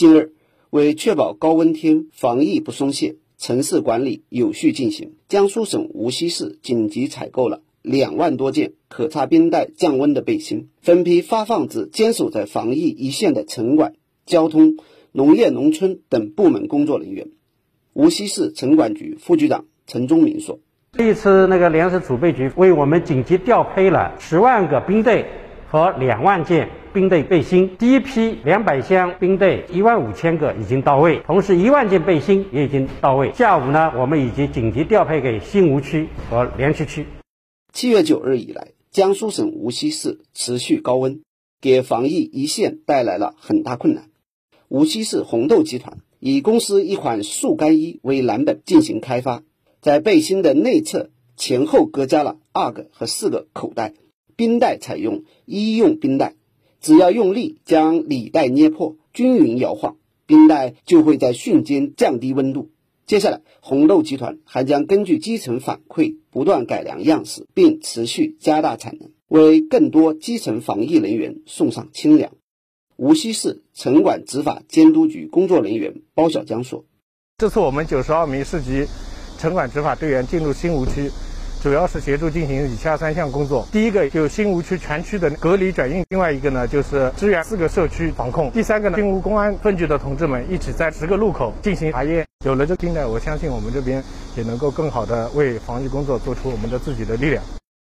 近日，为确保高温天防疫不松懈，城市管理有序进行，江苏省无锡市紧急采购了两万多件可擦冰袋降温的背心，分批发放至坚守在防疫一线的城管、交通、农业农村等部门工作人员。无锡市城管局副局长陈忠明说：“这一次，那个粮食储备局为我们紧急调配了十万个冰袋和两万件冰袋背心。第一批两百箱冰袋，一万五千个已经到位，同时一万件背心也已经到位。下午呢，我们已经紧急调配给新吴区和莲池区。七月九日以来，江苏省无锡市持续高温，给防疫一线带来了很大困难。无锡市红豆集团。”以公司一款速干衣为蓝本进行开发，在背心的内侧前后各加了二个和四个口袋，冰袋采用医用冰袋，只要用力将里袋捏破，均匀摇晃，冰袋就会在瞬间降低温度。接下来，红豆集团还将根据基层反馈不断改良样式，并持续加大产能，为更多基层防疫人员送上清凉。无锡市城管执法监督局工作人员包小江说：“这次我们九十二名市级城管执法队员进入新吴区，主要是协助进行以下三项工作：第一个，就新吴区全区的隔离转运；另外一个呢，就是支援四个社区防控；第三个呢，新吴公安分局的同志们一起在十个路口进行查验。有了这冰袋，我相信我们这边也能够更好的为防疫工作做出我们的自己的力量。”